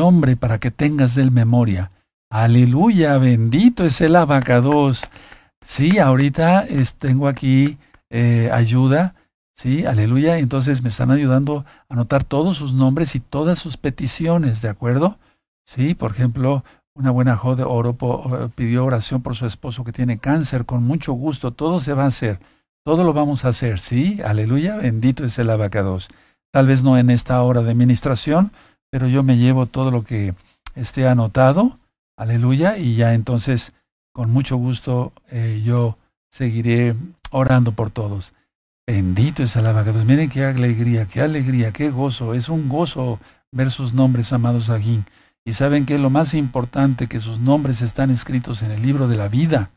el para que tengas de él memoria. Aleluya, bendito es el abacados. Sí, ahorita tengo aquí eh, ayuda. Sí, aleluya. Entonces me están ayudando a anotar todos sus nombres y todas sus peticiones, ¿de acuerdo? Sí, por ejemplo, una buena de oro pidió oración por su esposo que tiene cáncer. Con mucho gusto, todo se va a hacer. Todo lo vamos a hacer, ¿sí? Aleluya, bendito es el abacados. Tal vez no en esta hora de ministración, pero yo me llevo todo lo que esté anotado. Aleluya. Y ya entonces, con mucho gusto, eh, yo seguiré orando por todos. Bendito es el abacados. Miren qué alegría, qué alegría, qué gozo. Es un gozo ver sus nombres, amados aquí. Y saben que lo más importante, que sus nombres están escritos en el libro de la vida.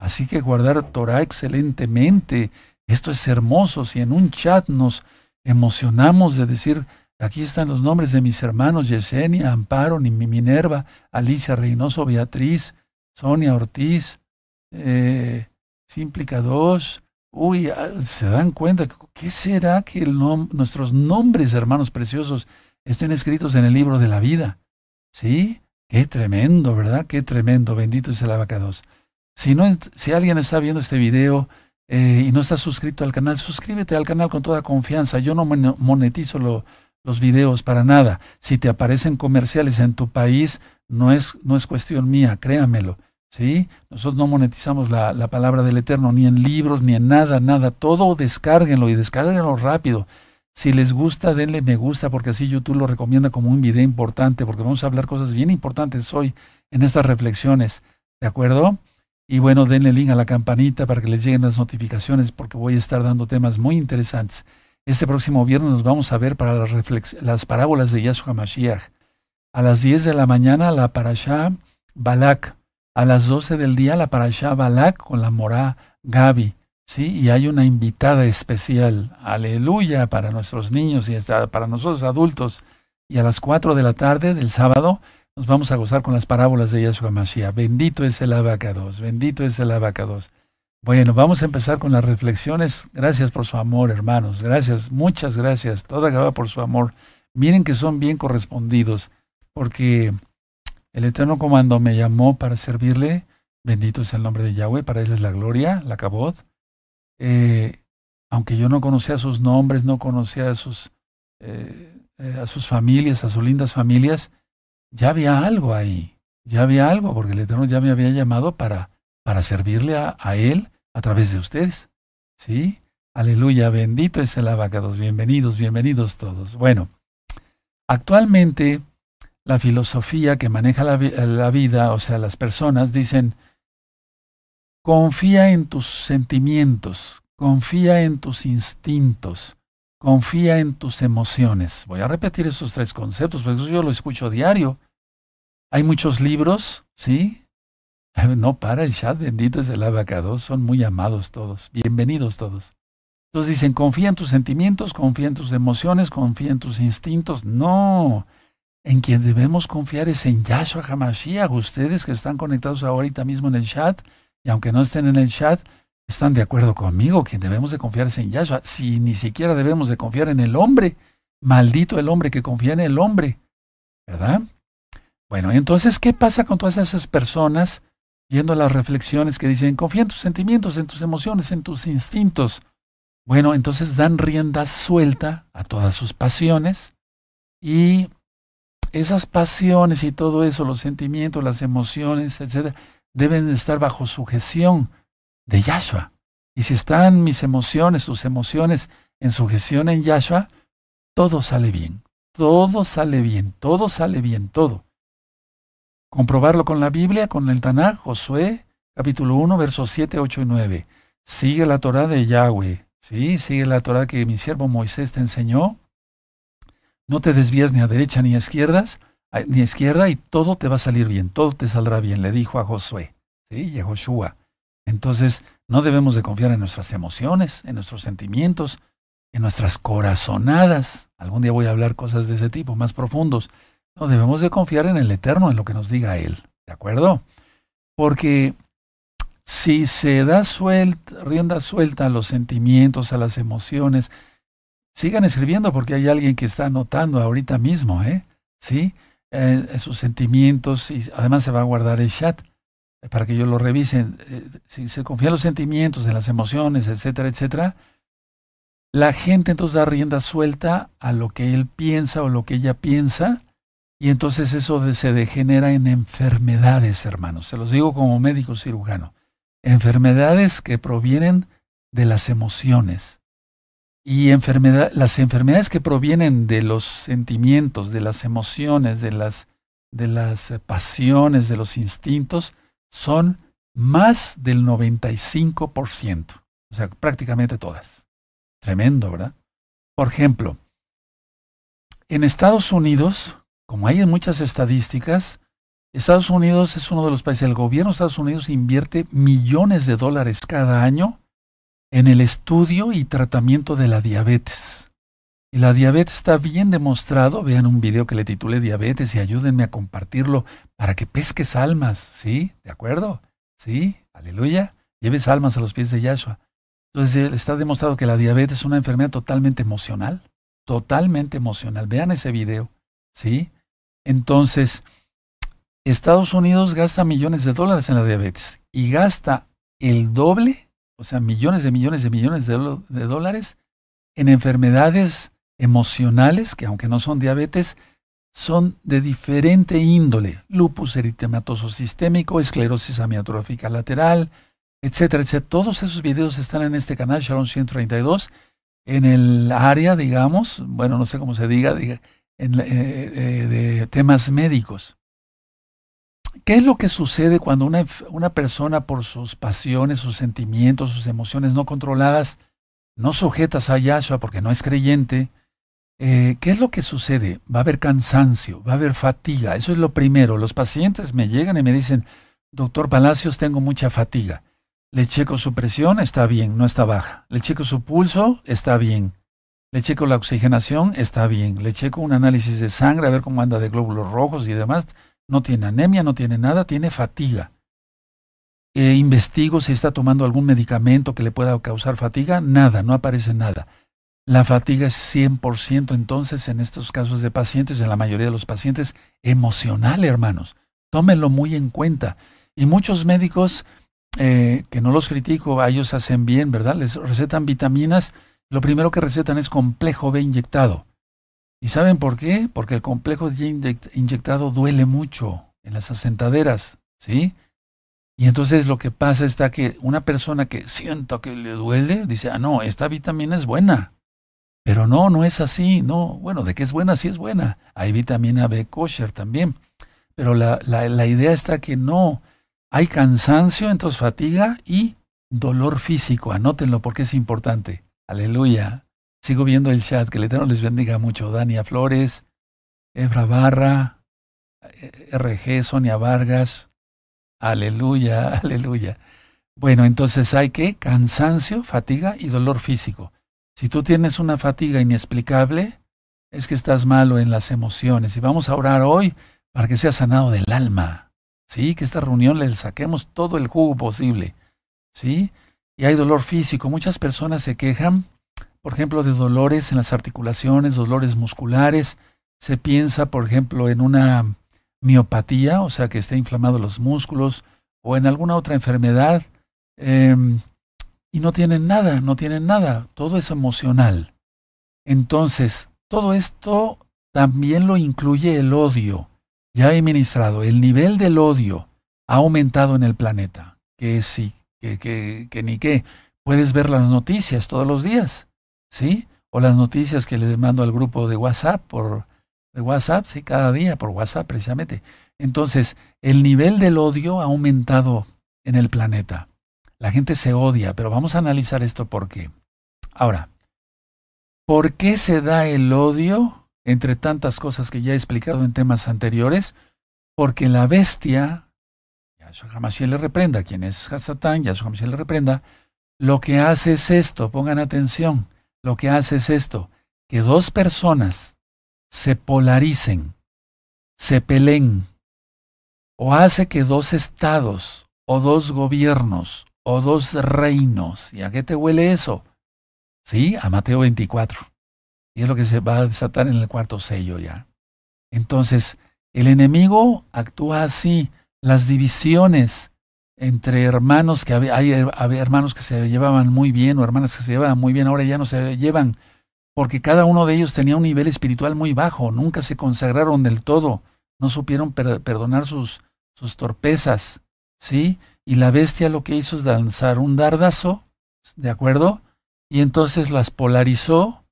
Así que guardar Torah excelentemente. Esto es hermoso. Si en un chat nos emocionamos de decir, aquí están los nombres de mis hermanos, Yesenia, Amparo, Minerva, Alicia Reynoso, Beatriz, Sonia Ortiz, eh, Simplica 2. Uy, ah, se dan cuenta, ¿qué será que nuestros nombres, hermanos preciosos, estén escritos en el libro de la vida? ¿Sí? Qué tremendo, ¿verdad? Qué tremendo. Bendito es el abacados. Si, no, si alguien está viendo este video eh, y no está suscrito al canal, suscríbete al canal con toda confianza. Yo no monetizo los videos para nada. Si te aparecen comerciales en tu país, no es, no es cuestión mía, créamelo. ¿Sí? Nosotros no monetizamos la, la, palabra del Eterno, ni en libros, ni en nada, nada. Todo descárguenlo y descárguenlo rápido. Si les gusta, denle me gusta, porque así YouTube lo recomienda como un video importante, porque vamos a hablar cosas bien importantes hoy en estas reflexiones. ¿De acuerdo? Y bueno, denle link a la campanita para que les lleguen las notificaciones porque voy a estar dando temas muy interesantes. Este próximo viernes nos vamos a ver para las, las parábolas de Yahshua Mashiach. A las 10 de la mañana la parashá Balak. A las 12 del día la parashá Balak con la morá Gabi. ¿sí? Y hay una invitada especial. Aleluya para nuestros niños y para nosotros adultos. Y a las 4 de la tarde del sábado nos vamos a gozar con las parábolas de Yahshua Mashiach. Bendito es el abacados, bendito es el abacados. Bueno, vamos a empezar con las reflexiones. Gracias por su amor, hermanos. Gracias, muchas gracias. Toda Gaba por su amor. Miren que son bien correspondidos, porque el Eterno Comando me llamó para servirle. Bendito es el nombre de Yahweh, para él es la gloria, la cabot. Eh, aunque yo no conocía sus nombres, no conocía a sus, eh, eh, a sus familias, a sus lindas familias, ya había algo ahí, ya había algo, porque el Eterno ya me había llamado para, para servirle a, Él a través de ustedes. ¿Sí? Aleluya, bendito es el abacados, bienvenidos, bienvenidos todos. Bueno, actualmente la filosofía que maneja la, la vida, o sea, las personas dicen, confía en tus sentimientos, confía en tus instintos, Confía en tus emociones. Voy a repetir esos tres conceptos, porque eso yo lo escucho diario. Hay muchos libros, ¿sí? No para el chat, bendito es el abacado, son muy amados todos, bienvenidos todos. Entonces dicen, confía en tus sentimientos, confía en tus emociones, confía en tus instintos. No, en quien debemos confiar es en Yahshua HaMashiach. Ustedes que están conectados ahorita mismo en el chat, y aunque no estén en el chat, están de acuerdo conmigo que debemos de confiar en Yahshua. Si ni siquiera debemos de confiar en el hombre, maldito el hombre que confía en el hombre, ¿verdad? Bueno, entonces, ¿qué pasa con todas esas personas yendo a las reflexiones que dicen, confía en tus sentimientos, en tus emociones, en tus instintos? Bueno, entonces dan rienda suelta a todas sus pasiones y esas pasiones y todo eso, los sentimientos, las emociones, etcétera, deben estar bajo sujeción de Yahshua. Y si están mis emociones, sus emociones en sujeción en Yahshua, todo sale bien. Todo sale bien, todo sale bien, todo. Comprobarlo con la Biblia, con el Tanakh, Josué, capítulo 1, versos 7, 8 y 9. Sigue la Torah de Yahweh, ¿sí? Sigue la Torah que mi siervo Moisés te enseñó. No te desvías ni a derecha ni a izquierdas, ni a izquierda, y todo te va a salir bien, todo te saldrá bien, le dijo a Josué, ¿sí? Y a Joshua. Entonces, no debemos de confiar en nuestras emociones, en nuestros sentimientos, en nuestras corazonadas. Algún día voy a hablar cosas de ese tipo, más profundos. No, debemos de confiar en el Eterno, en lo que nos diga Él. ¿De acuerdo? Porque si se da suelta, rienda suelta a los sentimientos, a las emociones, sigan escribiendo porque hay alguien que está anotando ahorita mismo, ¿eh? ¿Sí? eh, sus sentimientos y además se va a guardar el chat para que yo lo revisen. Eh, si se confía en los sentimientos, en las emociones, etcétera, etcétera, la gente entonces da rienda suelta a lo que él piensa o lo que ella piensa y entonces eso se degenera en enfermedades, hermanos. Se los digo como médico cirujano. Enfermedades que provienen de las emociones. Y enfermedad, las enfermedades que provienen de los sentimientos, de las emociones, de las, de las pasiones, de los instintos, son más del 95%. O sea, prácticamente todas. Tremendo, ¿verdad? Por ejemplo, en Estados Unidos, como hay en muchas estadísticas, Estados Unidos es uno de los países, el gobierno de Estados Unidos invierte millones de dólares cada año en el estudio y tratamiento de la diabetes. Y la diabetes está bien demostrado, vean un video que le titulé Diabetes y ayúdenme a compartirlo para que pesques almas, ¿sí? ¿De acuerdo? ¿Sí? Aleluya. Lleves almas a los pies de Yahshua. Entonces está demostrado que la diabetes es una enfermedad totalmente emocional, totalmente emocional. Vean ese video, ¿sí? Entonces, Estados Unidos gasta millones de dólares en la diabetes y gasta el doble, o sea, millones de millones de millones de, dólares en enfermedades emocionales, que aunque no son diabetes, son de diferente índole, lupus eritematoso sistémico, esclerosis amiotrófica lateral, etcétera, etcétera. Todos esos videos están en este canal, Sharon 132, en el área, digamos, bueno, no sé cómo se diga, diga eh, eh, de temas médicos. ¿Qué es lo que sucede cuando una, una, persona por sus pasiones, sus sentimientos, sus emociones no controladas, no sujetas a Yahshua porque no es creyente? Eh, ¿Qué es lo que sucede? Va a haber cansancio, va a haber fatiga. Eso es lo primero. Los pacientes me llegan y me dicen, doctor Palacios, tengo mucha fatiga. Le checo su presión, está bien, no está baja. Le checo su pulso, está bien. Le checo la oxigenación, está bien. Le checo un análisis de sangre, a ver cómo anda de glóbulos rojos y demás. No tiene anemia, no tiene nada, tiene fatiga. E investigo si está tomando algún medicamento que le pueda causar fatiga. Nada, no aparece nada. La fatiga es 100% entonces en estos casos de pacientes, en la mayoría de los pacientes, emocional, hermanos. Tómenlo muy en cuenta. Y muchos médicos eh, que no los critico, a ellos hacen bien, ¿verdad? Les recetan vitaminas, lo primero que recetan es complejo B inyectado. ¿Y saben por qué? Porque el complejo B inyectado duele mucho en las asentaderas, ¿sí? Y entonces lo que pasa está que una persona que sienta que le duele, dice, ah, no, esta vitamina es buena. Pero no, no es así, no. Bueno, de qué es buena, sí es buena. Hay vitamina B kosher también. Pero la, la, la idea está que no, hay cansancio, entonces fatiga y dolor físico. Anótenlo porque es importante. Aleluya. Sigo viendo el chat. Que el Eterno les bendiga mucho. Dania Flores, Efra Barra, RG, Sonia Vargas. Aleluya, aleluya. Bueno, entonces hay que cansancio, fatiga y dolor físico. Si tú tienes una fatiga inexplicable, es que estás malo en las emociones. Y vamos a orar hoy para que seas sanado del alma. ¿sí? Que esta reunión le saquemos todo el jugo posible, ¿sí? Y hay dolor físico. Muchas personas se quejan, por ejemplo, de dolores en las articulaciones, dolores musculares. Se piensa, por ejemplo, en una miopatía, o sea, que esté inflamado los músculos, o en alguna otra enfermedad, em, y no tienen nada, no tienen nada. Todo es emocional. Entonces, todo esto también lo incluye el odio ya he ministrado, el nivel del odio ha aumentado en el planeta. Que sí, que, que, que ni qué. Puedes ver las noticias todos los días, ¿sí? O las noticias que le mando al grupo de WhatsApp por de WhatsApp, sí, cada día por WhatsApp precisamente. Entonces, el nivel del odio ha aumentado en el planeta. La gente se odia, pero vamos a analizar esto por qué. Ahora, ¿por qué se da el odio? entre tantas cosas que ya he explicado en temas anteriores, porque la bestia, Yahshua Hamashiach le reprenda, quien es Hasatán, Yahshua Hamashiach le reprenda, lo que hace es esto, pongan atención, lo que hace es esto, que dos personas se polaricen, se peleen, o hace que dos estados, o dos gobiernos, o dos reinos, ¿y a qué te huele eso? Sí, a Mateo 24. Y es lo que se va a desatar en el cuarto sello ya. Entonces, El enemigo actúa así. Las divisiones entre hermanos que había, hay, hermanos que se llevaban muy bien o hermanas que se llevaban muy bien, ahora ya no se llevan porque cada uno de ellos tenía un nivel espiritual muy bajo, nunca se consagraron del todo, no supieron perdonar sus, sus torpezas, ¿sí? Y la bestia lo que hizo es lanzar un dardazo, ¿de acuerdo? Y entonces las polarizó,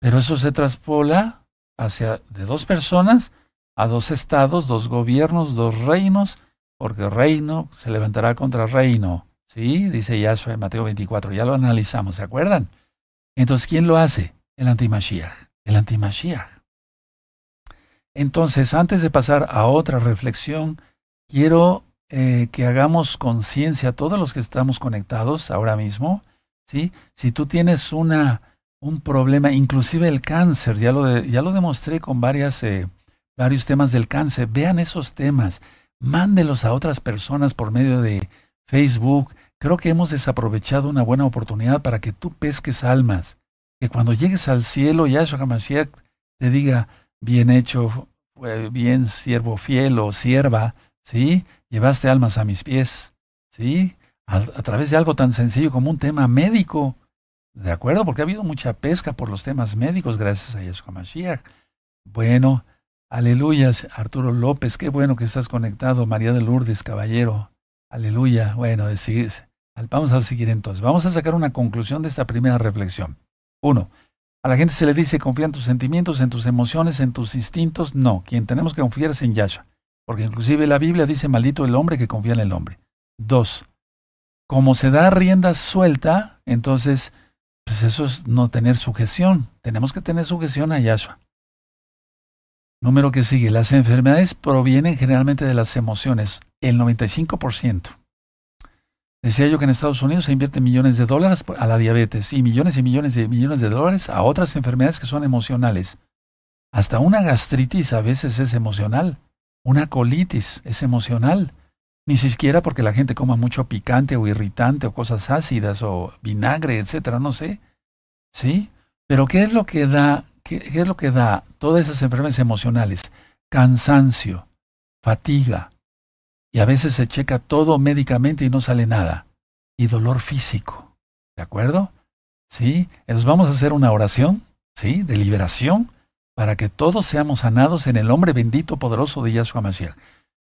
pero eso se traspola hacia de dos personas a dos estados, dos gobiernos, dos reinos, porque reino se levantará contra reino. ¿Sí? Dice Yahshua en Mateo 24. Ya lo analizamos, ¿se acuerdan? Entonces, ¿quién lo hace? El antimashiach. El antimashiach. Entonces, antes de pasar a otra reflexión, quiero eh, que hagamos conciencia, todos los que estamos conectados ahora mismo, ¿sí? Si tú tienes una, un problema, inclusive el cáncer, ya lo, ya lo demostré con varias, eh, varios temas del cáncer, vean esos temas, mándelos a otras personas por medio de Facebook. Creo que hemos desaprovechado una buena oportunidad para que tú pesques almas, que cuando llegues al cielo, Yahshua HaMashiach te diga, bien hecho, bien siervo fiel o sierva, ¿sí? Llevaste almas a mis pies, ¿sí? A, a, través de algo tan sencillo como un tema médico, ¿de acuerdo? Porque ha habido mucha pesca por los temas médicos gracias a Yahshua HaMashiach. Bueno, aleluya, Arturo López, qué bueno que estás conectado, María de Lourdes, caballero, aleluya. Bueno, vamos a seguir entonces. Vamos a sacar una conclusión de esta primera reflexión. Uno, a la gente se le dice confía en tus sentimientos, en tus emociones, en tus instintos. No, quien tenemos que confiar es en Yahshua. Porque inclusive la Biblia dice maldito el hombre que confía en el hombre. Dos, como se da rienda suelta, entonces, pues eso es no tener sujeción. Tenemos que tener sujeción a Yahshua. Número que sigue, las enfermedades provienen generalmente de las emociones, el 95%. Decía yo que en Estados Unidos se invierten millones de dólares a la diabetes y millones y millones y millones de dólares a otras enfermedades que son emocionales. Hasta una gastritis a veces es emocional, una colitis es emocional. Ni siquiera porque la gente coma mucho picante o irritante o cosas ácidas o vinagre, etcétera, no sé. ¿Sí? Pero ¿qué es lo que da, qué, es lo que da todas esas enfermedades emocionales? Cansancio, fatiga, y a veces se checa todo médicamente y no sale nada. Y dolor físico. ¿De acuerdo? ¿Sí? Entonces vamos a hacer una oración, ¿sí? De liberación para que todos seamos sanados en el nombre bendito, poderoso de Yahshua Mashiach.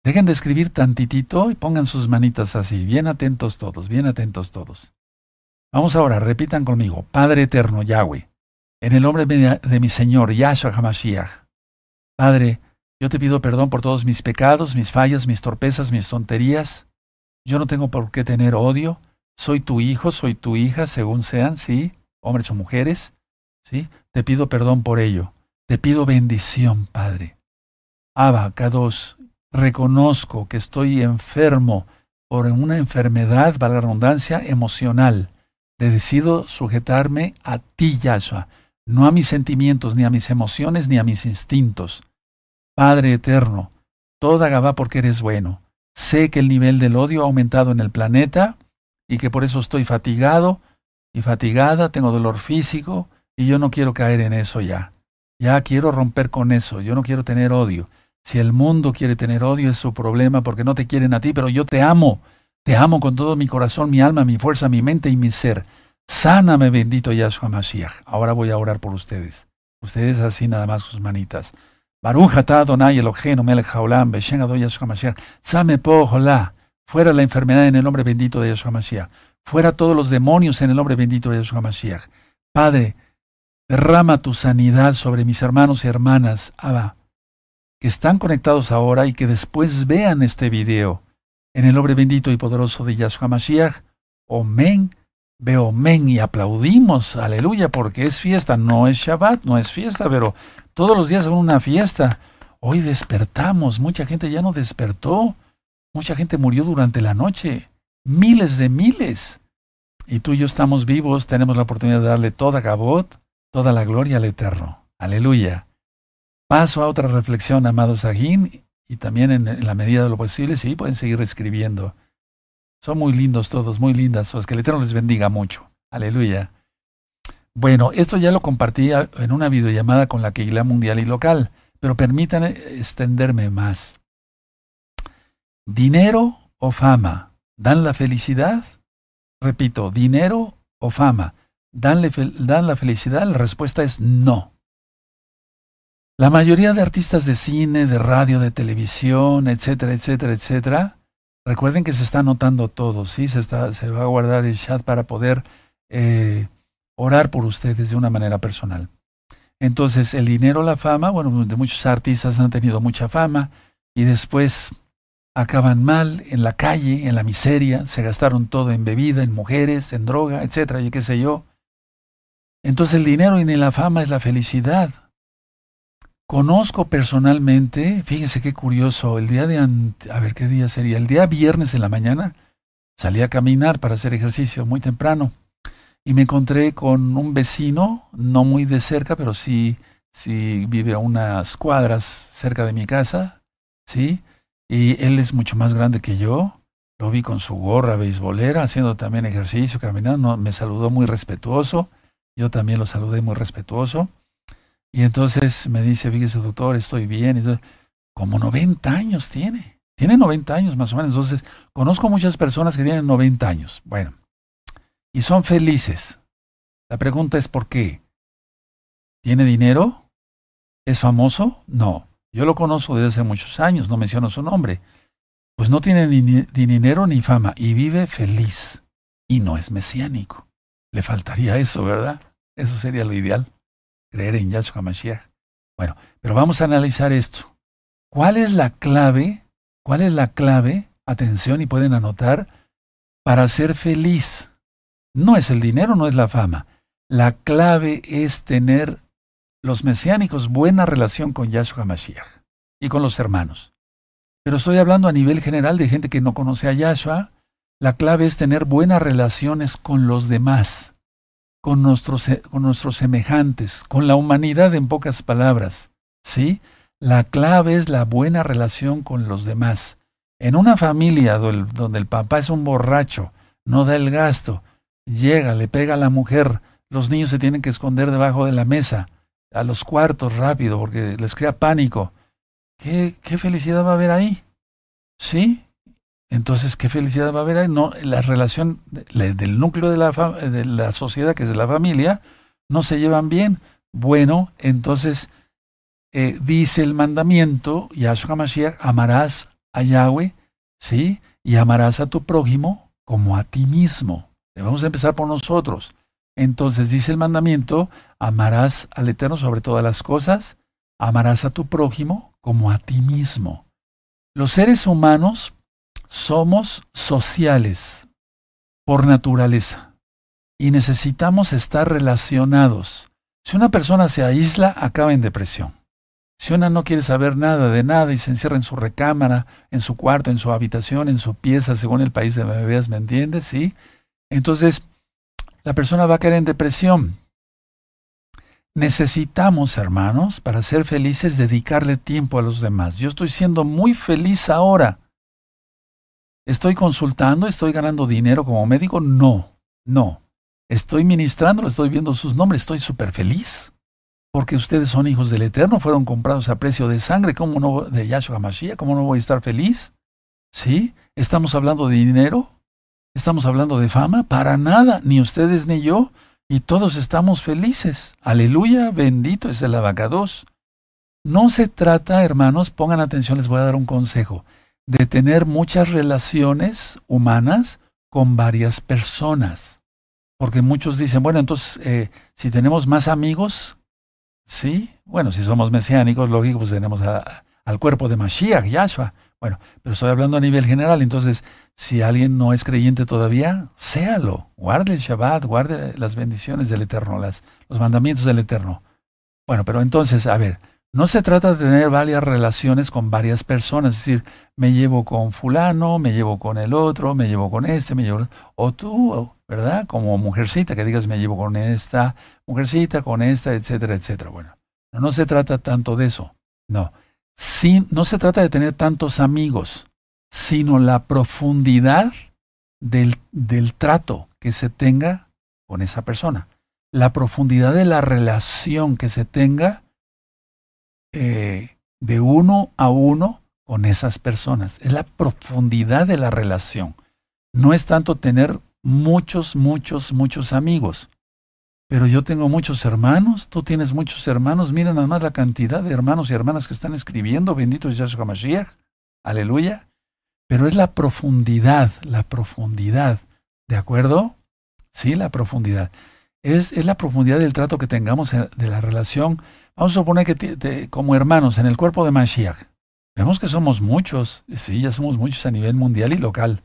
Dejen de escribir tantitito y pongan sus manitas así. Bien atentos todos, bien atentos todos. Vamos ahora, repitan conmigo. Padre eterno, Yahweh, en el nombre de mi Señor, Yahshua HaMashiach. Padre, yo te pido perdón por todos mis pecados, mis fallas, mis torpezas, mis tonterías. Yo no tengo por qué tener odio. Soy tu hijo, soy tu hija, según sean, sí, hombres o mujeres. Sí, te pido perdón por ello. Te pido bendición, Padre. Abba, Kadosh, reconozco que estoy enfermo por una enfermedad, valga la redundancia, emocional. Decido sujetarme a ti, Yahshua, no a mis sentimientos, ni a mis emociones, ni a mis instintos. Padre eterno, toda Gabá porque eres bueno. Sé que el nivel del odio ha aumentado en el planeta y que por eso estoy fatigado y fatigada, tengo dolor físico y yo no quiero caer en eso ya. Ya quiero romper con eso, yo no quiero tener odio. Si el mundo quiere tener odio es su problema porque no te quieren a ti, pero yo te amo. Te amo con todo mi corazón, mi alma, mi fuerza, mi mente y mi ser. Sáname, bendito Yahshua Mashiach. Ahora voy a orar por ustedes. Ustedes así nada más sus manitas. Baruch atah Adonai Eloheinu melech haolam, Yahshua Mashiach, Same po fuera la enfermedad en el nombre bendito de Yahshua Mashiach, fuera todos los demonios en el nombre bendito de Yahshua Mashiach. Padre, derrama tu sanidad sobre mis hermanos y hermanas, Abba, que están conectados ahora y que después vean este video. En el nombre bendito y poderoso de Yahshua Mashiach, Omen, veo men y aplaudimos, aleluya, porque es fiesta, no es Shabbat, no es fiesta, pero todos los días son una fiesta. Hoy despertamos, mucha gente ya no despertó, mucha gente murió durante la noche, miles de miles. Y tú y yo estamos vivos, tenemos la oportunidad de darle toda Gabot, toda la gloria al Eterno. Aleluya. Paso a otra reflexión, amados Agin, y también en, la medida de lo posible, sí, pueden seguir escribiendo. Son muy lindos todos, muy lindas. Pues que el Eterno les bendiga mucho. Aleluya. Bueno, esto ya lo compartí en una videollamada con la Keila Mundial y Local, pero permítanme extenderme más. ¿Dinero o fama dan la felicidad? Repito, ¿dinero o fama dan, dan la felicidad? La respuesta es no. La mayoría de artistas de cine, de radio, de televisión, etcétera, etcétera, etcétera, recuerden que se está anotando todo, ¿sí? Se, está, se va a guardar el chat para poder eh, orar por ustedes de una manera personal. Entonces, el dinero, la fama, bueno, muchos artistas han tenido mucha fama y después acaban mal en la calle, en la miseria, se gastaron todo en bebida, en mujeres, en droga, etcétera, y qué sé yo. Entonces, el dinero y ni la fama es la felicidad. Conozco personalmente, fíjense qué curioso, el día de, a ver qué día sería, el día viernes en la mañana, salí a caminar para hacer ejercicio muy temprano y me encontré con un vecino, no muy de cerca, pero sí, sí vive a unas cuadras cerca de mi casa, ¿sí? Y él es mucho más grande que yo, lo vi con su gorra beisbolera, haciendo también ejercicio, caminando, me saludó muy respetuoso, yo también lo saludé muy respetuoso. Y entonces me dice, fíjese doctor, estoy bien. Y como 90 años tiene. Tiene 90 años más o menos. Entonces, conozco muchas personas que tienen 90 años. Bueno, y son felices. La pregunta es ¿por qué? ¿Tiene dinero? ¿Es famoso? No. Yo lo conozco desde hace muchos años, no menciono su nombre. Pues no tiene ni, dinero ni fama y vive feliz. Y no es mesiánico. Le faltaría eso, ¿verdad? Eso sería lo ideal creer en Yahshua Mashiach. Bueno, pero vamos a analizar esto. ¿Cuál es la clave? ¿Cuál es la clave? Atención y pueden anotar para ser feliz. No es el dinero, no es la fama. La clave es tener los mesiánicos buena relación con Yahshua Mashiach y con los hermanos. Pero estoy hablando a nivel general de gente que no conoce a Yahshua. La clave es tener buenas relaciones con los demás con nuestros, con nuestros semejantes, con la humanidad en pocas palabras. ¿Sí? La clave es la buena relación con los demás. En una familia donde el papá es un borracho, no da el gasto, llega, le pega a la mujer, los niños se tienen que esconder debajo de la mesa, a los cuartos rápido, porque les crea pánico. ¿Qué, qué felicidad va a haber ahí? ¿Sí? Entonces, ¿qué felicidad va a haber ahí? No, la relación del núcleo de la, de la sociedad, que es la familia, no se llevan bien. Bueno, entonces eh, dice el mandamiento, Yahshua Mashiach, amarás a Yahweh, ¿sí? Y amarás a tu prójimo como a ti mismo. Debemos empezar por nosotros. Entonces dice el mandamiento, amarás al Eterno sobre todas las cosas, amarás a tu prójimo como a ti mismo. Los seres humanos somos sociales por naturaleza y necesitamos estar relacionados. Si una persona se aísla, acaba en depresión. Si una no quiere saber nada de nada y se encierra en su recámara, en su cuarto, en su habitación, en su pieza, según el país de bebés, ¿me entiendes? ¿Sí? Entonces, la persona va a caer en depresión. Necesitamos, hermanos, para ser felices, dedicarle tiempo a los demás. Yo estoy siendo muy feliz ahora ¿Estoy consultando? ¿Estoy ganando dinero como médico? No, no. Estoy ministrando, estoy viendo sus nombres, estoy súper feliz. Porque ustedes son hijos del Eterno, fueron comprados a precio de sangre, ¿cómo no, de Yahshua Mashiach, ¿cómo no voy a estar feliz? ¿Sí? ¿Estamos hablando de dinero? ¿Estamos hablando de fama? Para nada, ni ustedes ni yo, y todos estamos felices. Aleluya, bendito es el abacados. No se trata, hermanos, pongan atención, les voy a dar un consejo de tener muchas relaciones humanas con varias personas. Porque muchos dicen, bueno, entonces, eh, si tenemos más amigos, sí, bueno, si somos mesiánicos, lógico, pues tenemos al cuerpo de Mashiach, Yahshua. Bueno, pero estoy hablando a nivel general, entonces, si alguien no es creyente todavía, séalo, guarde el Shabbat, guarde las bendiciones del Eterno, las, los mandamientos del Eterno. Bueno, pero entonces, a ver, no se trata de tener varias relaciones con varias personas, es decir, me llevo con fulano, me llevo con el otro, me llevo con este, me llevo... O tú, ¿verdad? Como mujercita, que digas, me llevo con esta mujercita, con esta, etcétera, etcétera. Bueno, no, se trata tanto de eso, no. Sí, no se trata de tener tantos amigos, sino la profundidad del, del trato que se tenga con esa persona, la profundidad de la relación que se tenga eh, de uno a uno con esas personas. Es la profundidad de la relación. No es tanto tener muchos, muchos, muchos amigos. Pero yo tengo muchos hermanos, tú tienes muchos hermanos. Mira nada más la cantidad de hermanos y hermanas que están escribiendo. Bendito es Yahshua Mashiach. Aleluya. Pero es la profundidad, la profundidad. ¿De acuerdo? Sí, la profundidad. Es, es la profundidad del trato que tengamos de la relación. Vamos a suponer que como hermanos en el cuerpo de Mashiach. Vemos que somos muchos. Sí, ya somos muchos a nivel mundial y local.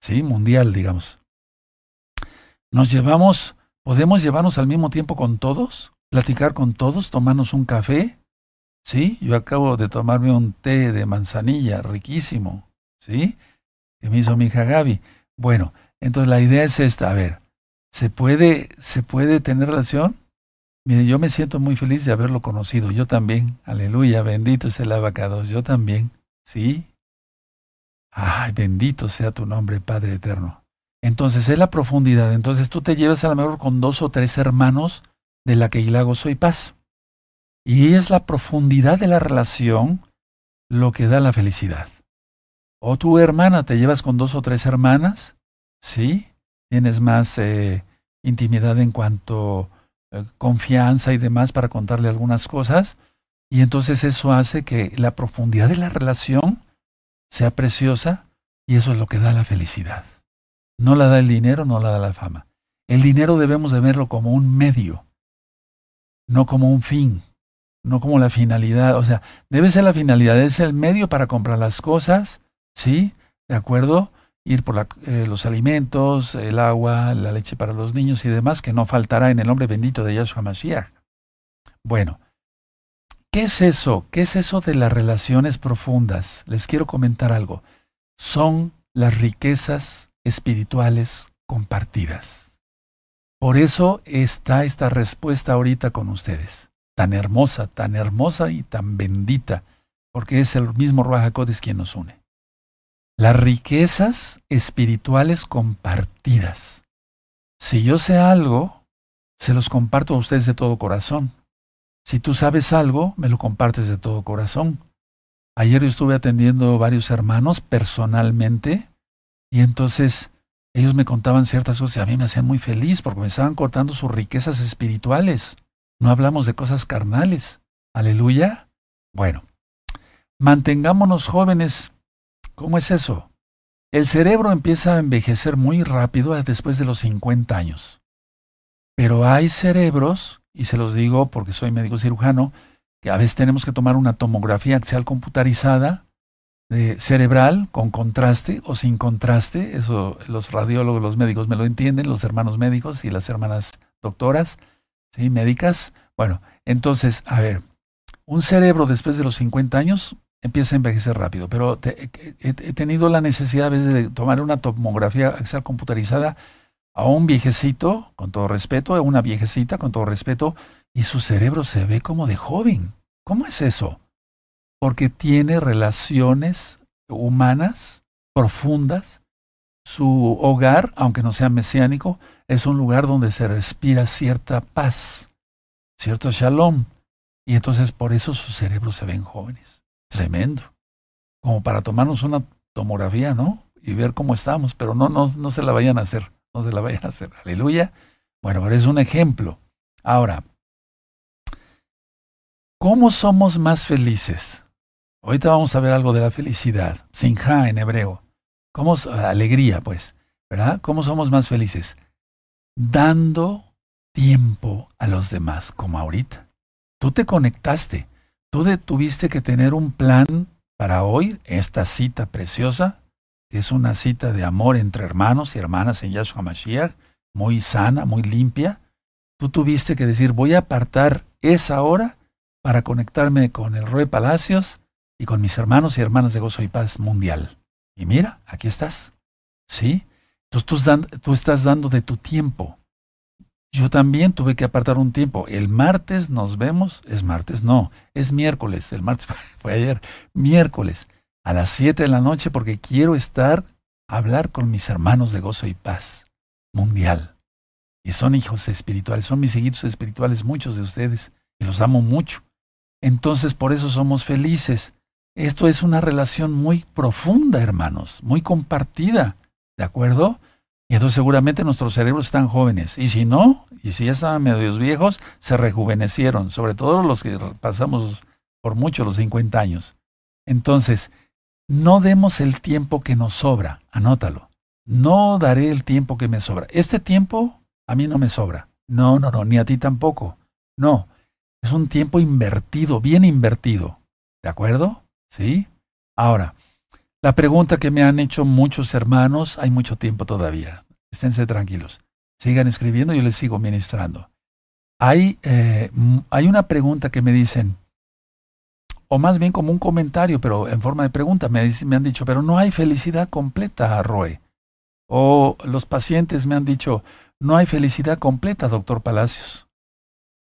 Sí, mundial, digamos. Nos llevamos, podemos llevarnos al mismo tiempo con todos, platicar con todos, tomarnos un café. Sí, yo acabo de tomarme un té de manzanilla riquísimo. ¿sí? Que me hizo mi hija Gaby. Bueno, entonces la idea es esta, a ver, ¿se puede, ¿se puede tener relación? Mire, yo me siento muy feliz de haberlo conocido, yo también, aleluya, bendito sea el abacado, yo también, ¿sí? Ay, bendito sea tu nombre, Padre Eterno. Entonces es la profundidad, entonces tú te llevas a lo mejor con dos o tres hermanos de la que hilago soy paz. Y es la profundidad de la relación lo que da la felicidad. O tu hermana, te llevas con dos o tres hermanas, ¿sí? Tienes más eh, intimidad en cuanto confianza y demás para contarle algunas cosas. Y entonces eso hace que la profundidad de la relación sea preciosa y eso es lo que da la felicidad. No la da el dinero, no la da la fama. El dinero debemos de verlo como un medio, no como un fin, no como la finalidad. O sea, debe ser la finalidad, es el medio para comprar las cosas, ¿Sí? ¿De acuerdo? Ir por eh, los alimentos, el agua, la leche para los niños y demás, que no faltará en el nombre bendito de Yahshua Mashiach. Bueno, ¿qué es eso? ¿Qué es eso de las relaciones profundas? Les quiero comentar algo. Son las riquezas espirituales compartidas. Por eso está esta respuesta ahorita con ustedes. Tan hermosa, tan hermosa y tan bendita, porque es el mismo Ruach quien nos une. Las riquezas espirituales compartidas. Si yo sé algo, se los comparto a ustedes de todo corazón. Si tú sabes algo, me lo compartes de todo corazón. Ayer yo estuve atendiendo varios hermanos personalmente y entonces ellos me contaban ciertas cosas y a mí me hacían muy feliz porque me estaban cortando sus riquezas espirituales. No hablamos de cosas carnales. Aleluya. Bueno, mantengámonos jóvenes ¿Cómo es eso? El cerebro empieza a envejecer muy rápido después de los 50 años. Pero hay cerebros, y se los digo porque soy médico cirujano, que a veces tenemos que tomar una tomografía axial computarizada de cerebral con contraste o sin contraste. Eso los radiólogos, los médicos me lo entienden, los hermanos médicos y las hermanas doctoras, ¿sí? médicas. Bueno, entonces, a ver, un cerebro después de los 50 años empieza a envejecer rápido. Pero he, tenido la necesidad a veces de tomar una tomografía axial computarizada a un viejecito, con todo respeto, a una viejecita, con todo respeto, y su cerebro se ve como de joven. ¿Cómo es eso? Porque tiene relaciones humanas profundas. Su hogar, aunque no sea mesiánico, es un lugar donde se respira cierta paz, cierto shalom. Y entonces por eso sus cerebros se ven jóvenes. Tremendo. Como para tomarnos una tomografía, ¿no? Y ver cómo estamos, pero no, no, no se la vayan a hacer, no se la vayan a hacer. Aleluya. Bueno, pero es un ejemplo. Ahora, ¿cómo somos más felices? Ahorita vamos a ver algo de la felicidad, sinja en hebreo. ¿Cómo, alegría, pues, ¿verdad? ¿Cómo somos más felices? Dando tiempo a los demás, como ahorita. Tú te conectaste, Tú tuviste que tener un plan para hoy, esta cita preciosa, que es una cita de amor entre hermanos y hermanas en Yahshua Mashiach, muy sana, muy limpia. Tú tuviste que decir, voy a apartar esa hora para conectarme con el Roy Palacios y con mis hermanos y hermanas de Gozo y Paz Mundial. Y mira, aquí estás. ¿Sí? Entonces tú, tú estás dando de tu tiempo. Yo también tuve que apartar un tiempo. El martes nos vemos, es martes, no, es miércoles, el martes fue ayer, miércoles, a las 7 de la noche porque quiero estar, a hablar con mis hermanos de gozo y paz mundial. Y son hijos espirituales, son mis hijitos espirituales, muchos de ustedes, y los amo mucho. Entonces por eso somos felices. Esto es una relación muy profunda, hermanos, muy compartida, ¿de acuerdo? Y entonces seguramente nuestros cerebros están jóvenes. Y si no, y si ya estaban medios viejos, se rejuvenecieron, sobre todo los que pasamos por mucho los 50 años. Entonces, no demos el tiempo que nos sobra, anótalo. No daré el tiempo que me sobra. Este tiempo a mí no me sobra. No, no, no, ni a ti tampoco. No, es un tiempo invertido, bien invertido. ¿De acuerdo? ¿Sí? Ahora, la pregunta que me han hecho muchos hermanos, hay mucho tiempo todavía. Esténse tranquilos. Sigan escribiendo, yo les sigo ministrando. Hay, eh, hay una pregunta que me dicen, o más bien como un comentario, pero en forma de pregunta, me, me han dicho, pero no hay felicidad completa, Roe. O los pacientes me han dicho, no hay felicidad completa, doctor Palacios.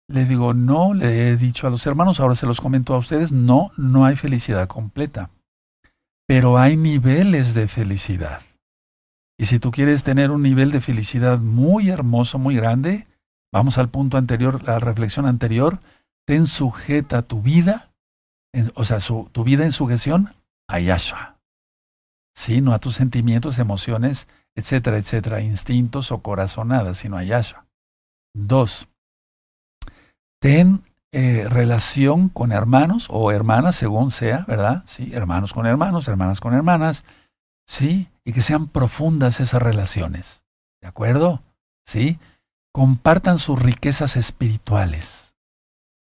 Le digo, no, le he dicho a los hermanos, ahora se los comento a ustedes, no, no hay felicidad completa. Pero hay niveles de felicidad. Y si tú quieres tener un nivel de felicidad muy hermoso, muy grande, vamos al punto anterior, la reflexión anterior, ten sujeta tu vida o sea, tu vida en sujeción a Yahshua. Sí, no a tus sentimientos, emociones, etcétera, etcétera, instintos o corazonadas, sino a Yahshua. Dos, ten eh, relación con hermanos o hermanas, según sea, ¿verdad? Sí, hermanos con hermanos, hermanas con hermanas, sí, y que sean profundas esas relaciones. ¿De acuerdo? Sí, compartan sus riquezas espirituales.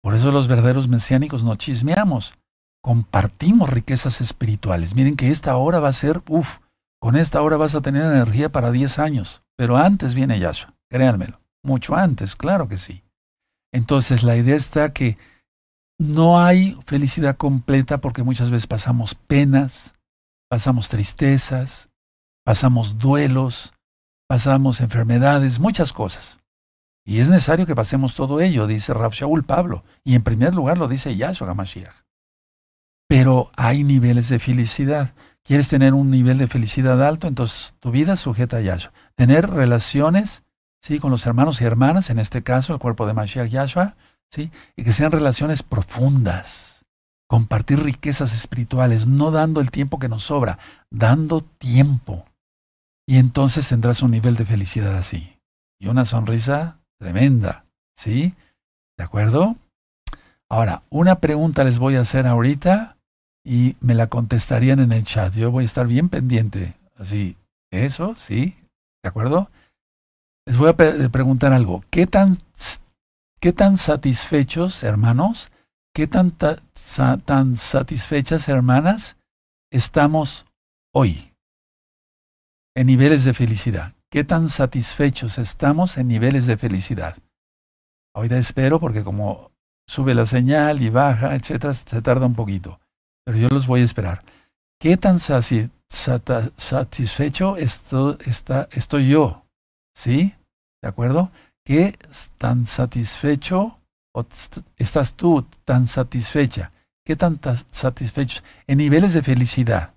Por eso los verdaderos mesiánicos no chismeamos compartimos riquezas espirituales. Miren que esta hora va a ser, uff, con esta hora vas a tener energía para 10 años, pero antes viene Yahshua, créanmelo, mucho antes, claro que sí. Entonces la idea está que no hay felicidad completa porque muchas veces pasamos penas, pasamos tristezas, pasamos duelos, pasamos enfermedades, muchas cosas. Y es necesario que pasemos todo ello, dice Shaul Pablo, y en primer lugar lo dice Yahshua Mashiach. Pero hay niveles de felicidad. ¿Quieres tener un nivel de felicidad alto? Entonces tu vida sujeta a Yahshua. Tener relaciones ¿sí? con los hermanos y hermanas, en este caso el cuerpo de Mashiach Yahshua, ¿sí? y que sean relaciones profundas. Compartir riquezas espirituales, no dando el tiempo que nos sobra, dando tiempo. Y entonces tendrás un nivel de felicidad así. Y una sonrisa tremenda. ¿Sí? ¿De acuerdo? Ahora, una pregunta les voy a hacer ahorita y me la contestarían en el chat. Yo voy a estar bien pendiente. Así, eso, sí, ¿de acuerdo? Les voy a preguntar algo. ¿Qué tan, qué tan satisfechos, hermanos? ¿Qué tan, tan satisfechas, hermanas, estamos hoy en niveles de felicidad? ¿Qué tan satisfechos estamos en niveles de felicidad? Ahorita espero porque como sube la señal y baja, etcétera, se tarda un poquito pero yo los voy a esperar. ¿Qué tan satisfecho estoy yo? ¿Sí? ¿De acuerdo? ¿Qué tan satisfecho estás tú tan satisfecha? ¿Qué tan satisfecho? En niveles de felicidad.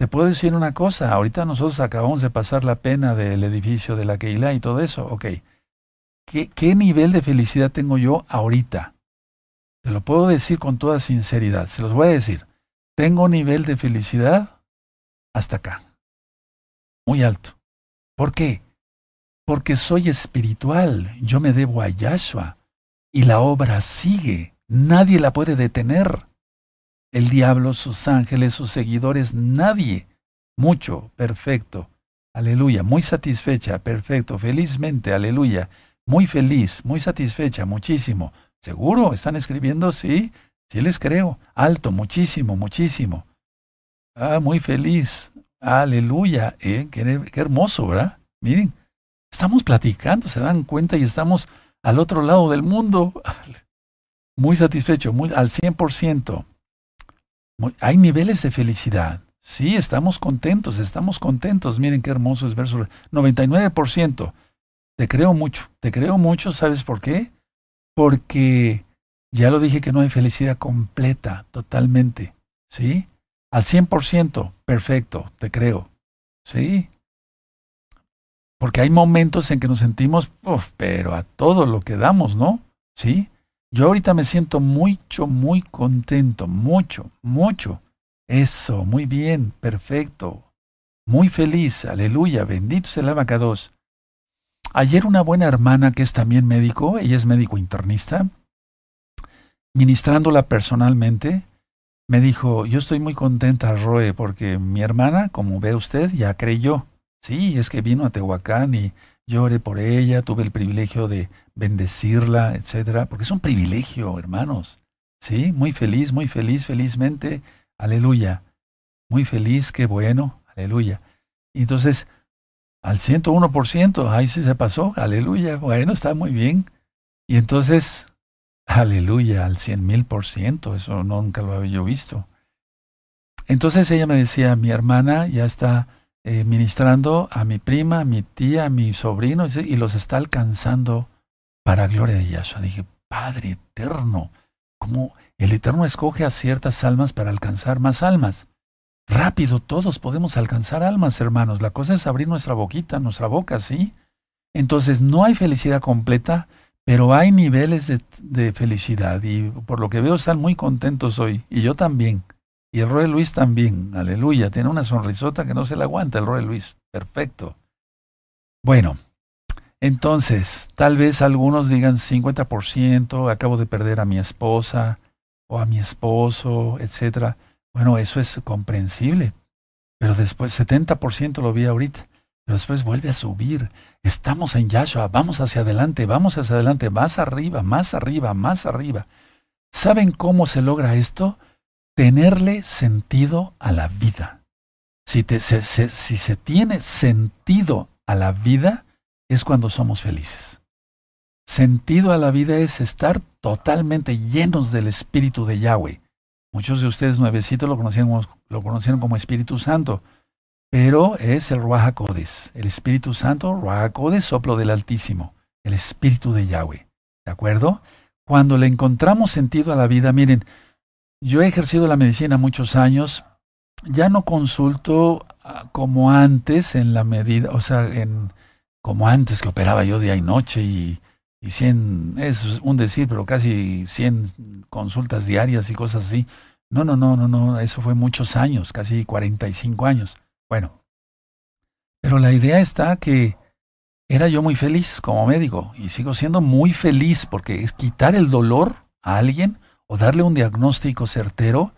Te puedo decir una cosa, ahorita nosotros acabamos de pasar la pena del edificio de la Keilah y todo eso, ok. ¿Qué, ¿Qué nivel de felicidad tengo yo ahorita? Te lo puedo decir con toda sinceridad, se los voy a decir. Tengo un nivel de felicidad hasta acá, muy alto. ¿Por qué? Porque soy espiritual, yo me debo a Yahshua y la obra sigue, nadie la puede detener. El diablo, sus ángeles, sus seguidores, nadie. Mucho, perfecto. Aleluya, muy satisfecha, perfecto, felizmente, aleluya. Muy feliz, muy satisfecha, muchísimo. ¿Seguro? ¿Están escribiendo? Sí, sí les creo. Alto, muchísimo, muchísimo. Ah, muy feliz. Aleluya. ¿Eh? Qué, hermoso, ¿verdad? Miren, estamos platicando, se dan cuenta y estamos al otro lado del mundo. Muy satisfecho, muy, al 100%. hay niveles de felicidad. Sí, estamos contentos, estamos contentos. Miren qué hermoso es verso 99%. Te creo mucho, te creo mucho, ¿sabes por qué? porque ya lo dije que no hay felicidad completa, totalmente, ¿sí? Al 100%, perfecto, te creo, ¿sí? Porque hay momentos en que nos sentimos, pero a todo lo que damos, ¿no? ¿Sí? Yo ahorita me siento mucho, muy contento, mucho, mucho. Eso, muy bien, perfecto. Muy feliz, aleluya, bendito sea el abacados. Ayer una buena hermana que es también médico, ella es médico internista, ministrándola personalmente, me dijo, yo estoy muy contenta, Roe, porque mi hermana, como ve usted, ya creyó. Sí, es que vino a Tehuacán y lloré por ella, tuve el privilegio de bendecirla, etcétera, porque es un privilegio, hermanos. Sí, muy feliz, muy feliz, felizmente, aleluya. Muy feliz, qué bueno, aleluya. Y entonces, al 101%, ahí sí se pasó, aleluya, bueno, está muy bien. Y entonces, aleluya, al cien mil por ciento, eso nunca lo había yo visto. Entonces ella me decía, mi hermana ya está eh, ministrando a mi prima, a mi tía, a mi sobrino, y los está alcanzando para gloria de Yahshua. Dije, Padre eterno, como el Eterno escoge a ciertas almas para alcanzar más almas. Rápido, todos podemos alcanzar almas, hermanos. La cosa es abrir nuestra boquita, nuestra boca, ¿sí? Entonces, no hay felicidad completa, pero hay niveles de, felicidad. Y por lo que veo, están muy contentos hoy. Y yo también. Y el Roy Luis también. Aleluya. Tiene una sonrisota que no se le aguanta el Roy Luis. Perfecto. Bueno, entonces, tal vez algunos digan 50%, acabo de perder a mi esposa o a mi esposo, etcétera. Bueno, eso es comprensible. Pero después, 70% lo vi ahorita. Pero después vuelve a subir. Estamos en Yahshua, vamos hacia adelante, vamos hacia adelante, más arriba, más arriba, más arriba. ¿Saben cómo se logra esto? Tenerle sentido a la vida. Si, se tiene sentido a la vida, es cuando somos felices. Sentido a la vida es estar totalmente llenos del Espíritu de Yahweh. Muchos de ustedes nuevecitos lo conocieron, lo conocieron como Espíritu Santo, pero es el Ruach el Espíritu Santo, Ruach soplo del Altísimo, el Espíritu de Yahweh. ¿De acuerdo? Cuando le encontramos sentido a la vida, miren, yo he ejercido la medicina muchos años, ya no consulto ah, como antes en la medida, o sea, en, como antes que operaba yo día y noche y y 100, es un decir, pero casi 100 consultas diarias y cosas así. No, no, no, no, no, eso fue muchos años, casi 45 años. Bueno, pero la idea está que era yo muy feliz como médico y sigo siendo muy feliz porque es quitar el dolor a alguien o darle un diagnóstico certero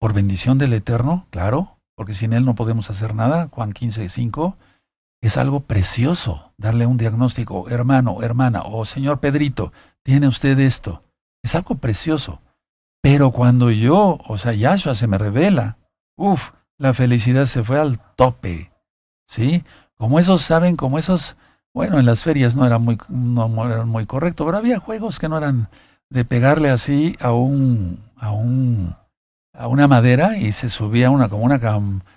por bendición del Eterno, claro, porque sin Él no podemos hacer nada, Juan 15, 5 es algo precioso darle un diagnóstico, hermano, hermana, o señor Pedrito, tiene usted esto. Es algo precioso. Pero cuando yo, o sea, Yahshua se me revela, uff, la felicidad se fue al tope. ¿Sí? Como esos saben, como esos, bueno, en las ferias no muy, no eran muy correcto, pero había juegos que no eran de pegarle así a un, a un a una madera y se subía una como una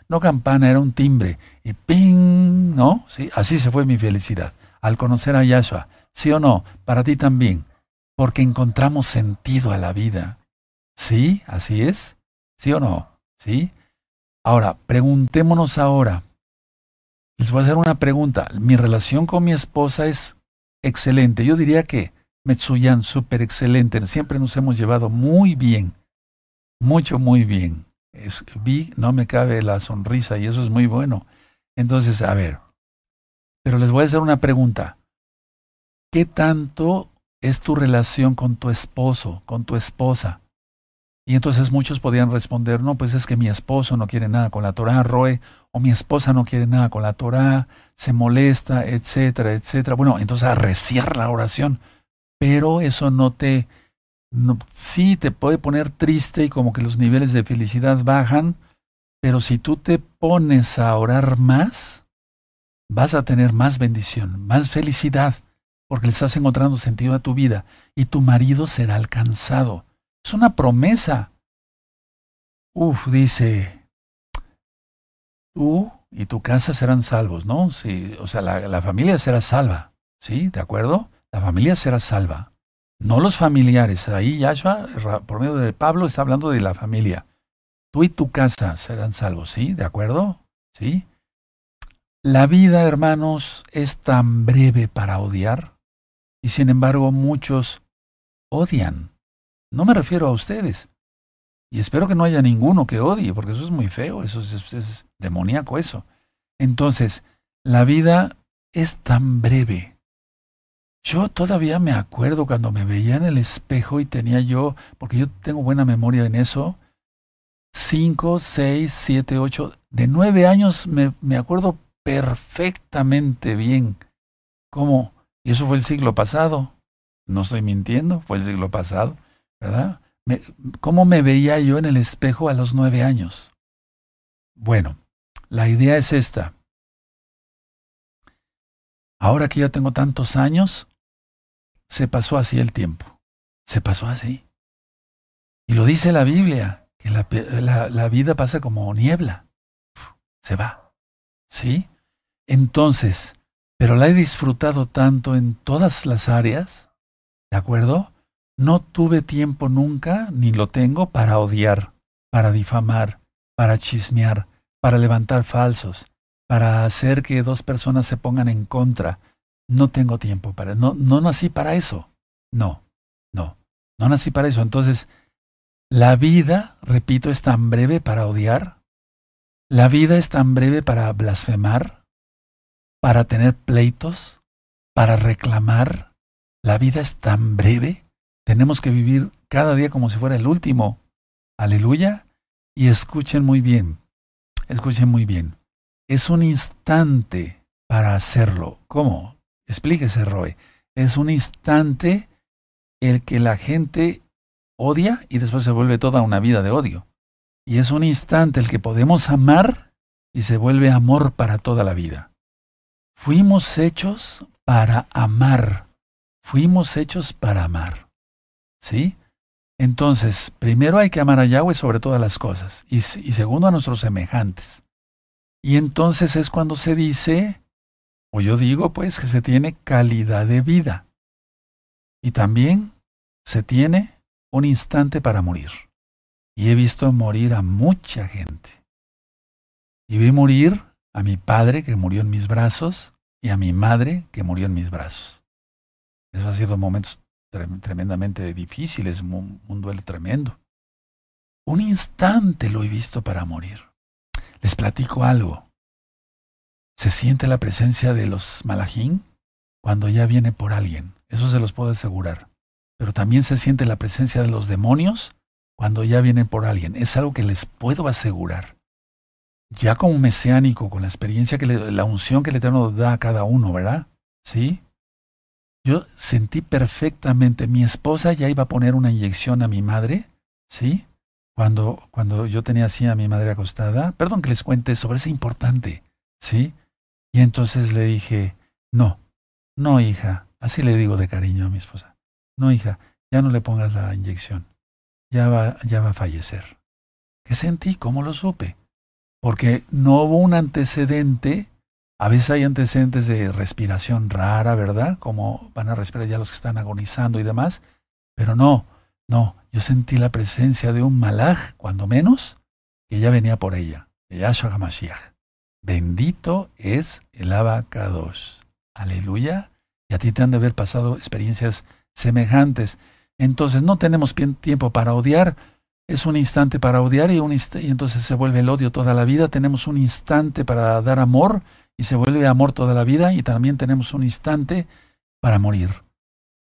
no campana, era un timbre y ping, ¿no? Sí, así se fue mi felicidad al conocer a Yahshua. ¿Sí o no? Para ti también, porque encontramos sentido a la vida. ¿Sí? ¿Así es? ¿Sí o no? ¿Sí? Ahora, preguntémonos ahora. Les voy a hacer una pregunta. Mi relación con mi esposa es excelente. Yo diría que Metsuyan, súper excelente. Siempre nos hemos llevado muy bien mucho, muy bien. Vi, no me cabe la sonrisa y eso es muy bueno. Entonces, a ver, pero les voy a hacer una pregunta. ¿Qué tanto es tu relación con tu esposo, con tu esposa? Y entonces muchos podrían responder, no, pues es que mi esposo no quiere nada con la Torah, Roe, o mi esposa no quiere nada con la Torah, se molesta, etcétera, etcétera. Bueno, entonces arreciar la oración, pero eso no te sí te puede poner triste y como que los niveles de felicidad bajan, pero si tú te pones a orar más, vas a tener más bendición, más felicidad, porque le estás encontrando sentido a tu vida y tu marido será alcanzado. Es una promesa. Uf, dice, tú y tu casa serán salvos, ¿no? Sí, o sea, la, la familia será salva, ¿sí? ¿De acuerdo? La familia será salva no los familiares. Ahí Yahshua, por medio de Pablo, está hablando de la familia. Tú y tu casa serán salvos, ¿sí? ¿De acuerdo? ¿Sí? La vida, hermanos, es tan breve para odiar y sin embargo muchos odian No me refiero a ustedes. Y espero que no haya ninguno que odie, porque eso es muy feo, eso es, demoníaco eso. Entonces, la vida es tan breve. Yo todavía me acuerdo cuando me veía en el espejo y tenía yo, porque yo tengo buena memoria en eso, cinco, seis, siete, ocho, de nueve años me, me acuerdo perfectamente bien cómo, y eso fue el siglo pasado, no estoy mintiendo, fue el siglo pasado, ¿verdad? ¿Cómo me veía yo en el espejo a los nueve años? Bueno, la idea es esta. Ahora que ya tengo tantos años, se pasó así el tiempo. Se pasó así. Y lo dice la Biblia, que la, la vida pasa como niebla. Se va. ¿Sí? Entonces, pero la he disfrutado tanto en todas las áreas, ¿de acuerdo? No tuve tiempo nunca, ni lo tengo, para odiar, para difamar, para chismear, para levantar falsos, para hacer que dos personas se pongan en contra. No tengo tiempo para no no nací para eso. No. No. No nací para eso. Entonces, la vida, repito, es tan breve para odiar. La vida es tan breve para blasfemar, para tener pleitos, para reclamar. La vida es tan breve. Tenemos que vivir cada día como si fuera el último. Aleluya. Y escuchen muy bien. Escuchen muy bien. Es un instante para hacerlo. ¿Cómo? Explíquese, Roy. Es un instante el que la gente odia y después se vuelve toda una vida de odio. Y es un instante el que podemos amar y se vuelve amor para toda la vida. Fuimos hechos para amar. Fuimos hechos para amar. ¿Sí? Entonces, primero hay que amar a Yahweh sobre todas las cosas y, y segundo a nuestros semejantes. Y entonces es cuando se dice, o yo digo pues, que se tiene calidad de vida. Y también se tiene un instante para morir. Y he visto morir a mucha gente. Y vi morir a mi padre que murió en mis brazos y a mi madre que murió en mis brazos. Eso ha sido momentos tremendamente difíciles, un, duelo tremendo. Un instante lo he visto para morir. Les platico algo. Se siente la presencia de los malajín cuando ya viene por alguien. Eso se los puedo asegurar. Pero también se siente la presencia de los demonios cuando ya vienen por alguien. Es algo que les puedo asegurar. Ya como mesiánico, con la experiencia que la unción que el Eterno da a cada uno, ¿verdad? ¿Sí? Yo sentí perfectamente, mi esposa ya iba a poner una inyección a mi madre, ¿sí? Cuando, cuando yo tenía así a mi madre acostada, perdón que les cuente sobre eso importante, ¿sí? Y entonces le dije, no, no hija, así le digo de cariño a mi esposa, no hija, ya no le pongas la inyección, ya va, ya va a fallecer. ¿Qué sentí? ¿Cómo lo supe? Porque no hubo un antecedente a veces hay antecedentes de respiración rara, ¿verdad? Como van a respirar ya los que están agonizando y demás. Pero no, no, yo sentí la presencia de un malaj, cuando menos, que ya venía por ella, de Yahshua HaMashiach. Bendito es el abacados. Aleluya. Y a ti te han de haber pasado experiencias semejantes. Entonces no tenemos tiempo para odiar. Es un instante para odiar y, entonces se vuelve el odio toda la vida. Tenemos un instante para dar amor y se vuelve amor toda la vida y también tenemos un instante para morir.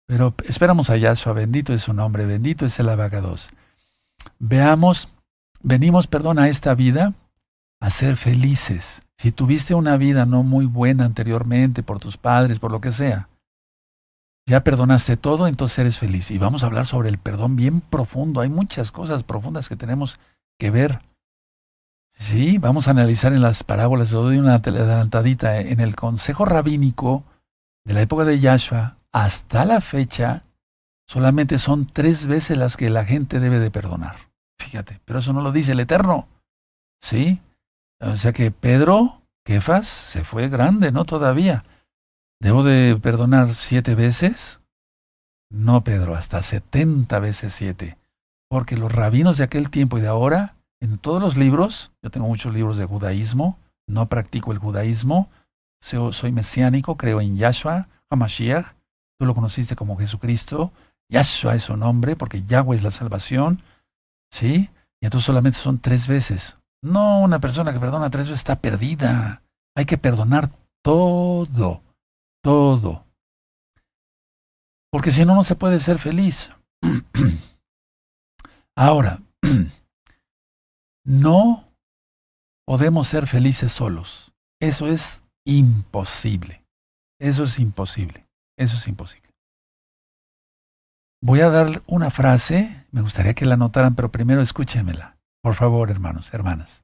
Pero esperamos a Yahshua, bendito es su nombre, bendito es el abacados. Veamos, venimos, perdón, a esta vida a ser felices. Si tuviste una vida no muy buena anteriormente por tus padres, por lo que sea, ya perdonaste todo, entonces eres feliz. Y vamos a hablar sobre el perdón bien profundo. Hay muchas cosas profundas que tenemos que ver. Sí, vamos a analizar en las parábolas, le doy una adelantadita, en el consejo rabínico de la época de Yahshua hasta la fecha, solamente son tres veces las que la gente debe de perdonar. Fíjate, pero eso no lo dice el Eterno. ¿Sí? O sea que Pedro, Kefas, se fue grande, ¿no? Todavía. ¿Debo de perdonar siete veces? No, Pedro, hasta setenta veces siete. Porque los rabinos de aquel tiempo y de ahora en todos los libros, yo tengo muchos libros de judaísmo, no practico el judaísmo, soy mesiánico, creo en Yahshua, Hamashiach, tú lo conociste como Jesucristo, Yahshua es su nombre, porque Yahweh es la salvación, ¿sí? Y entonces solamente son tres veces. No, una persona que perdona tres veces está perdida. Hay que perdonar todo, todo. Porque si no, no se puede ser feliz. Ahora, no podemos ser felices solos. Eso es imposible. Eso es imposible. Eso es imposible. Voy a dar una frase, me gustaría que la notaran, pero primero escúchenmela. Por favor, hermanos, hermanas.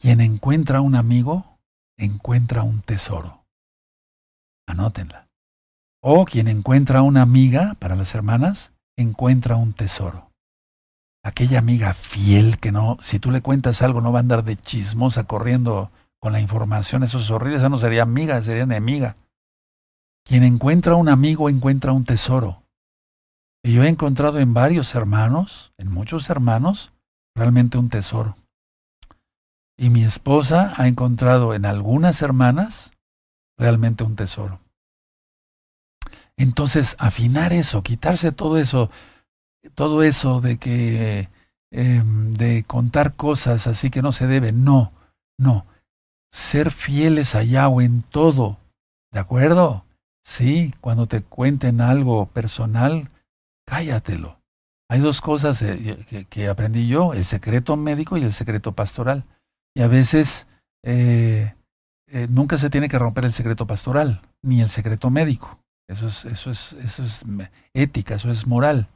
Quien encuentra un amigo, encuentra un tesoro. Anótenla. O quien encuentra una amiga, para las hermanas, encuentra un tesoro. Aquella amiga fiel que no, si tú le cuentas algo, no va a andar de chismosa corriendo con la información, eso es horrible, esa no sería amiga, sería enemiga. Quien encuentra un amigo encuentra un tesoro. Y yo he encontrado en varios hermanos, en muchos hermanos, realmente un tesoro. Y mi esposa ha encontrado en algunas hermanas realmente un tesoro. Entonces, afinar eso, quitarse todo eso, todo eso de que em, de contar cosas así que no se debe, no, no. Ser fieles a Yahweh en todo, ¿de acuerdo? Sí, cuando te cuenten algo personal, cállatelo. Hay dos cosas eh, que, aprendí yo, el secreto médico y el secreto pastoral. Y a veces eh, eh, nunca se tiene que romper el secreto pastoral, ni el secreto médico. Eso es, eso es, eso es ética, eso es moral.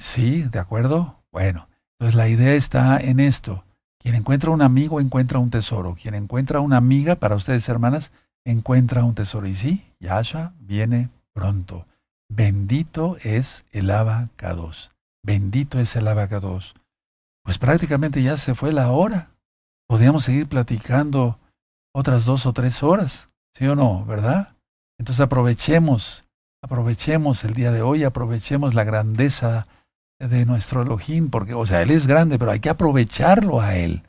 Sí, ¿de acuerdo? Bueno, entonces la idea está en esto. Quien encuentra un amigo encuentra un tesoro. Quien encuentra una amiga, para ustedes hermanas, encuentra un tesoro. Y sí, Yasha viene pronto. Bendito es el abacados. Bendito es el abacados. Pues prácticamente ya se fue la hora. Podríamos seguir platicando otras dos o tres horas, ¿sí o no? ¿Verdad? Entonces aprovechemos, aprovechemos el día de hoy, aprovechemos la grandeza de nuestro Elohim, porque, o sea, Él es grande, pero hay que aprovecharlo a Él.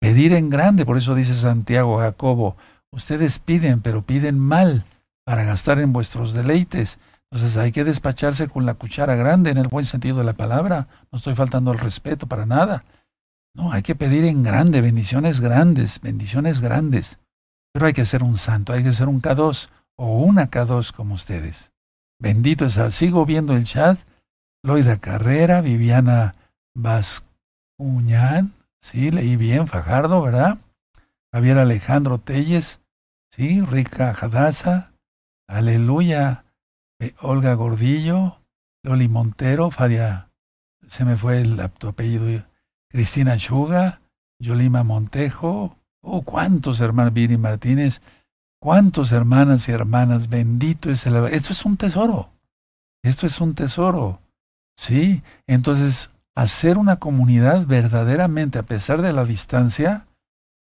Pedir en grande, por eso dice Santiago Jacobo, ustedes piden, pero piden mal para gastar en vuestros deleites. Entonces hay que despacharse con la cuchara grande en el buen sentido de la palabra. No estoy faltando el respeto para nada. No, hay que pedir en grande, bendiciones grandes, bendiciones grandes. Pero hay que ser un santo, hay que ser un K2 o una K2 como ustedes. Bendito es Sigo viendo el chat. Loida Carrera, Viviana Bascuñán. Sí, leí bien, Fajardo, ¿verdad? Javier Alejandro Telles. Sí, Rica Jadaza. Aleluya. Eh, Olga Gordillo, Loli Montero, Fadia, se me fue el apellido, Cristina Chuga, Yolima Montejo, oh, cuántos hermanos, Viri Martínez, cuántos hermanas y hermanas, bendito es el... Esto es un tesoro, esto es un tesoro, ¿sí? Entonces, hacer una comunidad verdaderamente, a pesar de la distancia,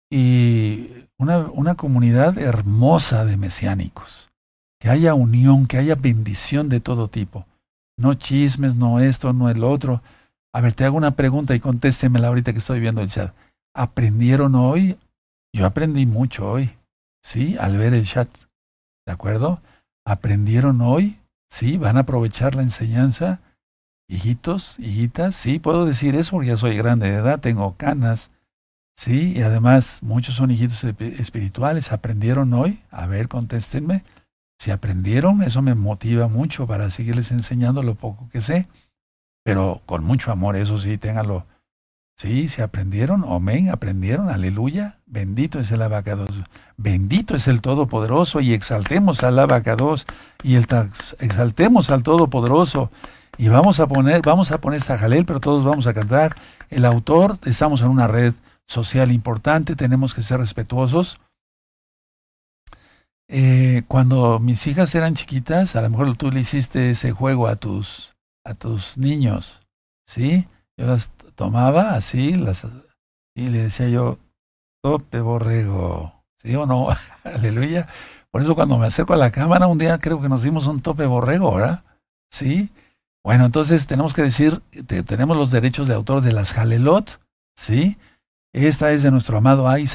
y una, una comunidad hermosa de mesiánicos que haya unión, que haya bendición de todo tipo. No chismes, no esto, no el otro. A ver, te hago una pregunta y contéstemela ahorita que estoy viendo el chat. ¿Aprendieron hoy? Yo aprendí mucho hoy, ¿sí? Al ver el chat. ¿De acuerdo? ¿Aprendieron hoy? ¿Sí? ¿Van a aprovechar la enseñanza? Hijitos, hijitas, sí, puedo decir eso porque ya soy grande de edad, tengo canas, sí, y además muchos son hijitos espirituales. ¿Aprendieron hoy? A ver, contéstenme. Si aprendieron, eso me motiva mucho para seguirles enseñando lo poco que sé, pero con mucho amor, eso sí, ténganlo. Sí, se aprendieron, amén, aprendieron, aleluya, bendito es el abacados, bendito es el Todopoderoso y exaltemos al abacados y el exaltemos al Todopoderoso y vamos a poner, vamos a poner esta jalel, pero todos vamos a cantar. El autor, estamos en una red social importante, tenemos que ser respetuosos eh, cuando mis hijas eran chiquitas, a lo mejor tú le hiciste ese juego a tus, a tus niños, ¿sí? Yo las tomaba así, y le decía yo, tope borrego, ¿sí o no? Aleluya. Por eso cuando me acerco a la cámara, un día creo que nos dimos un tope borrego, ¿verdad? ¿Sí? Bueno, entonces tenemos que decir, tenemos los derechos de autor de las Jalelot, ¿sí? Esta es de nuestro amado Aiza